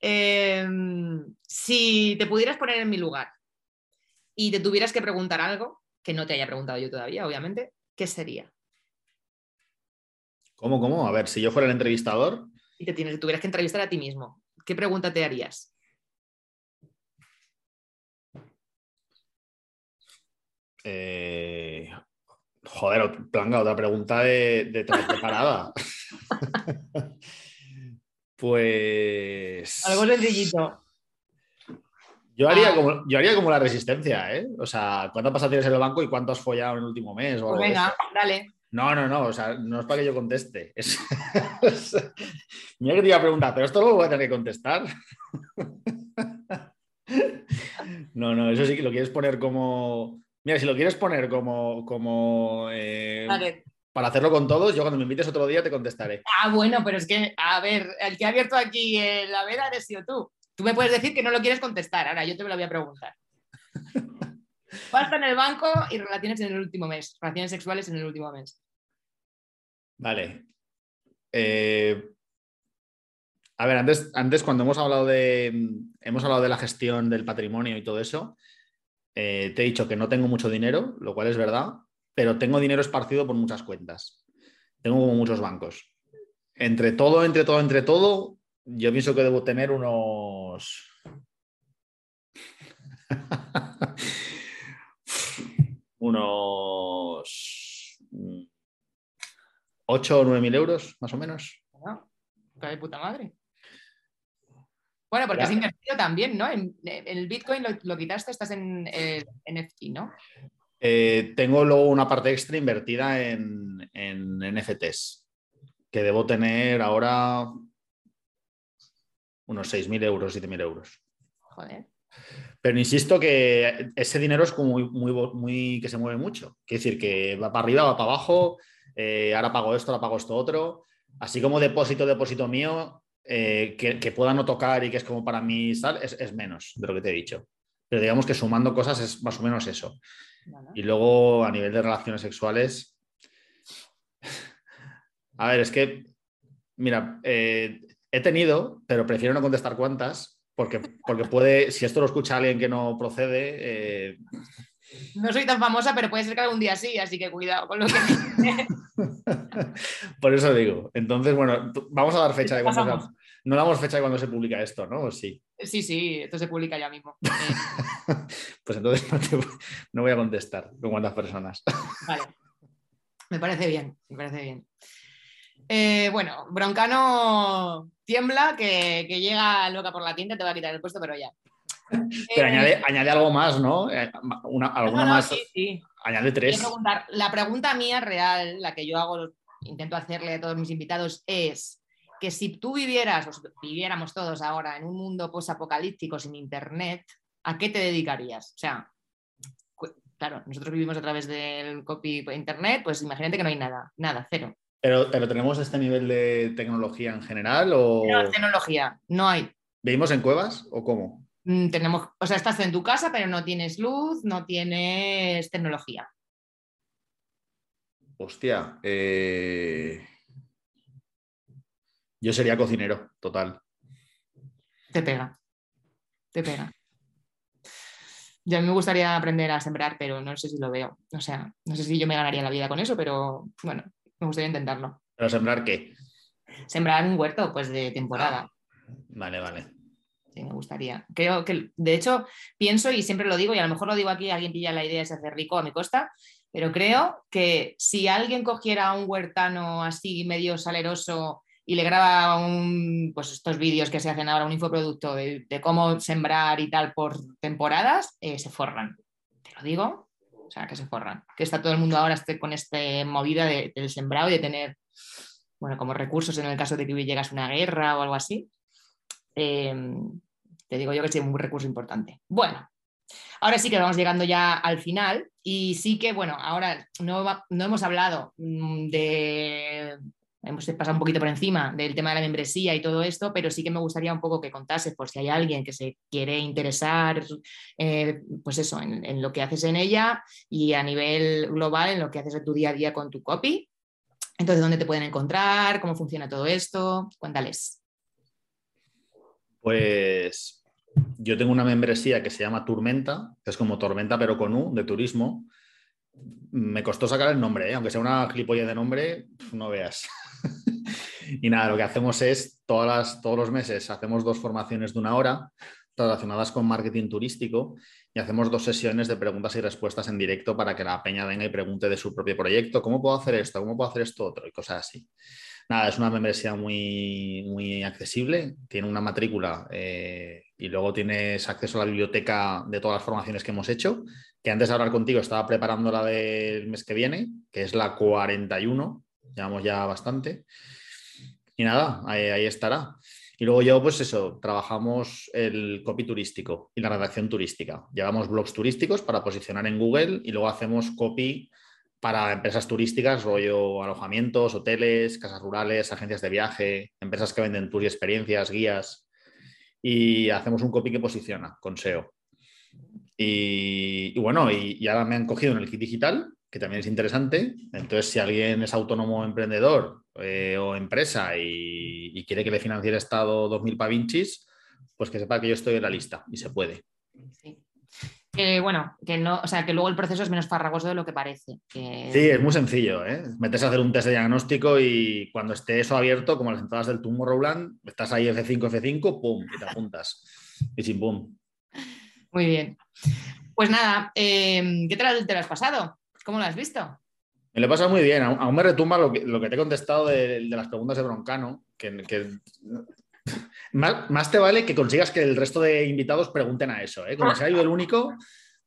Speaker 1: Em, si te pudieras poner en mi lugar y te tuvieras que preguntar algo, que no te haya preguntado yo todavía, obviamente, ¿qué sería?
Speaker 2: ¿Cómo, cómo? A ver, si yo fuera el entrevistador.
Speaker 1: Y te tuvieras que entrevistar a ti mismo, ¿qué pregunta te harías?
Speaker 2: Eh, Joder, planga, otra pregunta de, de preparada. pues.
Speaker 1: Algo sencillito.
Speaker 2: Yo haría, ah. como, yo haría como la resistencia, ¿eh? O sea, ¿cuántas pasas tienes en el banco y cuánto has follado en el último mes?
Speaker 1: pues venga, dale.
Speaker 2: No, no, no, o sea, no es para que yo conteste. Mira que te iba a preguntar, pero esto lo voy a tener que contestar. no, no, eso sí que lo quieres poner como Mira, si lo quieres poner como, como eh, para hacerlo con todos, yo cuando me invites otro día te contestaré.
Speaker 1: Ah, bueno, pero es que, a ver, el que ha abierto aquí eh, la veda eres sido tú. Tú me puedes decir que no lo quieres contestar, ahora yo te lo voy a preguntar. Pasta en el banco y relaciones en el último mes, relaciones sexuales en el último mes.
Speaker 2: Vale. Eh, a ver, antes, antes cuando hemos hablado de hemos hablado de la gestión del patrimonio y todo eso, eh, te he dicho que no tengo mucho dinero, lo cual es verdad, pero tengo dinero esparcido por muchas cuentas. Tengo como muchos bancos. Entre todo, entre todo, entre todo, yo pienso que debo tener unos... unos 8 o 9 mil euros, más o menos.
Speaker 1: de puta madre. Bueno, porque has invertido también, ¿no? En, el Bitcoin lo, quitaste, estás en NFT, ¿no?
Speaker 2: Eh, tengo luego una parte extra invertida en, NFTs, que debo tener ahora unos 6.000 euros, 7.000 euros.
Speaker 1: Joder.
Speaker 2: Pero insisto que ese dinero es como muy, muy, muy que se mueve mucho. Quiere decir que va para arriba, va para abajo, eh, ahora pago esto, ahora pago esto otro. Así como depósito, depósito mío, eh, que, pueda no tocar y que es como para mí es, es, menos de lo que te he dicho. Pero digamos que sumando cosas es más o menos eso. Y luego a nivel de relaciones sexuales, a ver, es que, mira, eh, he tenido, pero prefiero no contestar cuántas, porque, porque puede, si esto lo escucha alguien que no procede... Eh,
Speaker 1: no soy tan famosa, pero puede ser que algún día sí, así que cuidado con lo que...
Speaker 2: Por eso digo. Entonces, bueno, vamos a dar fecha de cuándo No damos fecha de cuando se publica esto, ¿no? Sí.
Speaker 1: Sí, sí, esto se publica ya mismo.
Speaker 2: pues entonces no, voy a contestar con cuántas personas.
Speaker 1: vale. Me parece bien, me parece bien. Eh, bueno, Broncano tiembla, que, llega loca por la tienda, te va a quitar el puesto, pero ya.
Speaker 2: Pero añade, añade, algo más, ¿no? Eh, una, alguna más. Sí, sí. Añade tres.
Speaker 1: la pregunta mía real, la que yo hago, intento hacerle a todos mis invitados, es que si tú vivieras, o viviéramos todos ahora en un mundo posapocalíptico sin internet, ¿a qué te dedicarías? O sea, claro, nosotros vivimos a través del copy internet, pues imagínate que no hay nada, nada, cero.
Speaker 2: Pero, pero tenemos este nivel de tecnología en general o.
Speaker 1: No, tecnología, no hay.
Speaker 2: ¿Vivimos en cuevas o cómo?
Speaker 1: Mm, tenemos, o sea, estás en tu casa, pero no tienes luz, no tienes tecnología.
Speaker 2: Hostia, eh, yo sería cocinero, total.
Speaker 1: Te pega, te pega. Ya a mí me gustaría aprender a sembrar, pero no sé si lo veo. O sea, no sé si yo me ganaría la vida con eso, pero bueno, me gustaría intentarlo.
Speaker 2: ¿Pero sembrar qué?
Speaker 1: Sembrar un huerto, pues de temporada.
Speaker 2: Ah, vale, vale.
Speaker 1: Sí, me gustaría. Creo que, de hecho, pienso y siempre lo digo, y a lo mejor lo digo aquí, alguien pilla la idea de hacer rico a mi costa, pero creo que si alguien cogiera un huertano así medio saleroso y le graba un, pues estos vídeos que se hacen ahora, un infoproducto de, cómo sembrar y tal por temporadas, eh, se forran. Te lo digo, o sea, que se forran. Que está todo el mundo ahora este, con esta movida del sembrado y de tener, bueno, como recursos en el caso de que llegas a una guerra o algo así. Em, te digo yo que es un recurso importante. Bueno, ahora sí que vamos llegando ya al final y sí que, bueno, ahora no, no hemos hablado mm, de hemos pasado un poquito por encima del tema de la membresía y todo esto, pero sí que me gustaría un poco que contases por si hay alguien que se quiere interesar, eh, pues eso, en, lo que haces en ella y a nivel global en lo que haces en tu día a día con tu copy. Entonces, ¿dónde te pueden encontrar? ¿Cómo funciona todo esto? Cuéntales.
Speaker 2: Pues yo tengo una membresía que se llama Turmenta, es como Tormenta pero con U, de turismo. Me costó sacar el nombre, ¿eh? aunque sea una clipolla de nombre, no veas. Y nada, lo que hacemos es todas todos los meses hacemos dos formaciones de una hora relacionadas con marketing turístico y hacemos dos sesiones de preguntas y respuestas en directo para que la peña venga y pregunte de su propio proyecto, ¿cómo puedo hacer esto? ¿Cómo puedo hacer esto otro? Y cosas así. Nada, es una membresía muy, muy accesible, tiene una matrícula eh, y luego tienes acceso a la biblioteca de todas las formaciones que hemos hecho, que antes de hablar contigo estaba preparando la del mes que viene, que es la 41, llevamos ya bastante. Y nada, ahí, estará. Y luego yo, pues eso, trabajamos el copy turístico y la redacción turística. Llevamos blogs turísticos para posicionar en Google y luego hacemos copy para empresas turísticas, rollo alojamientos, hoteles, casas rurales, agencias de viaje, empresas que venden tours y experiencias, guías. Y hacemos un copy que posiciona con SEO. Y, bueno, y, y, ahora me han cogido en el kit digital que también es interesante. Entonces, si alguien es autónomo emprendedor eh, o empresa y, quiere que le financie el Estado 2.000 pavinchis, pues que sepa que yo estoy en la lista y se puede.
Speaker 1: Sí. bueno, que no, o sea, que luego el proceso es menos farragoso de lo que parece. Sí,
Speaker 2: es muy sencillo, ¿eh? Metes a hacer un test de diagnóstico y cuando esté eso abierto, como las entradas del Tomorrowland, estás ahí F5, F5, pum, y te apuntas. y sin pum.
Speaker 1: Muy bien. Pues nada, eh, ¿qué tal te lo has pasado? ¿Cómo lo has visto?
Speaker 2: Me lo he pasado muy bien. Aún, me retumba lo que, te he contestado de, las preguntas de Broncano, que, más, te vale que consigas que el resto de invitados pregunten a eso. ¿eh? Como ha ido el único,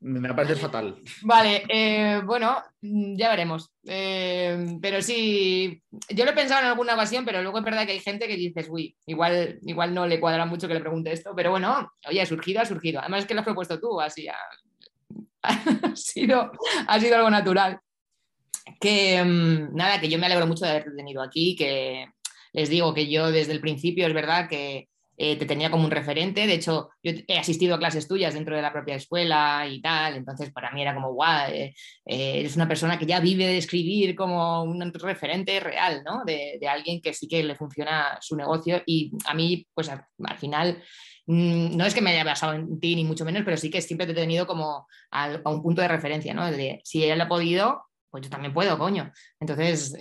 Speaker 2: Me parecer fatal.
Speaker 1: Vale, eh, bueno, ya veremos. Eh, pero sí, yo lo he pensado en alguna ocasión, pero luego es verdad que hay gente que dices, uy, igual, igual no le cuadra mucho que le pregunte esto, pero bueno, oye, ha surgido, ha surgido. Además es que lo has propuesto tú, así ha sido, ha sido algo natural. Que mm, nada, que yo me alegro mucho de haberte tenido aquí, que les digo que yo desde el principio es verdad que eh, te tenía como un referente. De hecho, yo he asistido a clases tuyas dentro de la propia escuela y tal, entonces para mí era como, guau, eh, eh, eres una persona que ya vive de escribir como un referente real, ¿no? De, alguien que sí que le funciona su negocio y a mí, pues al, final mm, no es que me haya basado en ti ni mucho menos, pero sí que siempre te he tenido como a, un punto de referencia, ¿no? Si ella lo ha podido, pues yo también puedo, coño. Entonces,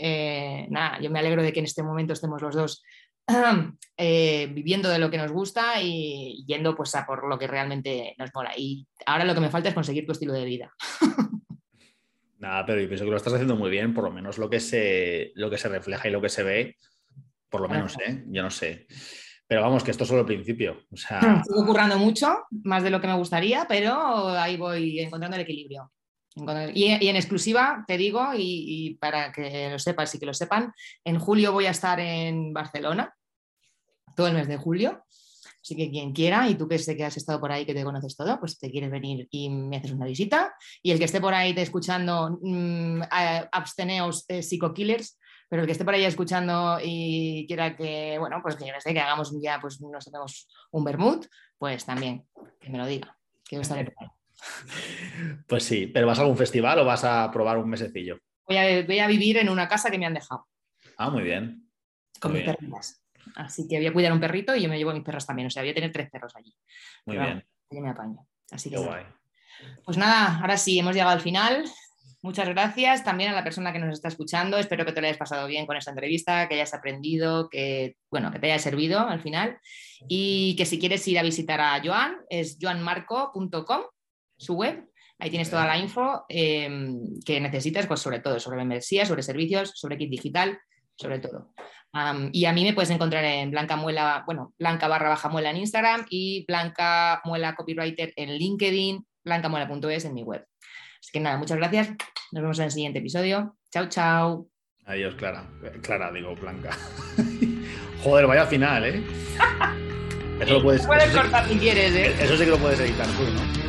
Speaker 1: nada, yo me alegro de que en este momento estemos los dos Eh, viviendo de lo que nos gusta y yendo pues a por lo que realmente nos mola. Y ahora lo que me falta es conseguir tu estilo de vida.
Speaker 2: Nada, pero yo pienso que lo estás haciendo muy bien, por lo menos lo que se, lo que se refleja y lo que se ve, por lo menos, ¿eh? yo no sé. Pero vamos, que esto es solo el principio. O sea...
Speaker 1: Estoy currando mucho, más de lo que me gustaría, pero ahí voy encontrando el equilibrio. Y, en exclusiva, te digo, y, para que lo sepas y que lo sepan, en julio voy a estar en Barcelona, todo el mes de julio. Así que quien quiera, y tú que sé que has estado por ahí, que te conoces todo, pues te quieres venir y me haces una visita. Y el que esté por ahí te escuchando, mmm, absteneos eh, psico-killers, pero el que esté por ahí escuchando y quiera que, bueno, pues que yo sé, que hagamos ya, pues nos hacemos un vermut, pues también, que me lo diga, que yo estaré por ahí.
Speaker 2: Pues sí, pero ¿vas a algún festival o vas a probar un mesecillo?
Speaker 1: Voy a, vivir en una casa que me han dejado.
Speaker 2: Ah, muy bien.
Speaker 1: Con mis perritas. Así que voy a cuidar un perrito y yo me llevo a mis perros también. O sea, voy a tener tres perros allí.
Speaker 2: Muy bien.
Speaker 1: Yo me apaño. Así que. guay. Pues nada, ahora sí, hemos llegado al final. Muchas gracias también a la persona que nos está escuchando. Espero que te lo hayas pasado bien con esta entrevista, que hayas aprendido, que, bueno, que te haya servido al final. Y que si quieres ir a visitar a Joan, es joanmarco.com su web. Ahí tienes toda la info em, que necesitas, pues sobre todo, sobre membresía, sobre servicios, sobre kit digital, sobre todo. y a mí me puedes encontrar en Blanca Muela, bueno, Blanca barra baja muela en Instagram y Blanca Muela Copywriter en LinkedIn, blancamuela.es en mi web. Así que nada, muchas gracias. Nos vemos en el siguiente episodio. Chao, chao.
Speaker 2: Adiós, Clara. Clara, digo, Blanca. Joder, vaya final, ¿eh?
Speaker 1: Eso lo puedes, cortar si quieres, ¿eh?
Speaker 2: Eso sí que lo puedes editar tú, ¿no?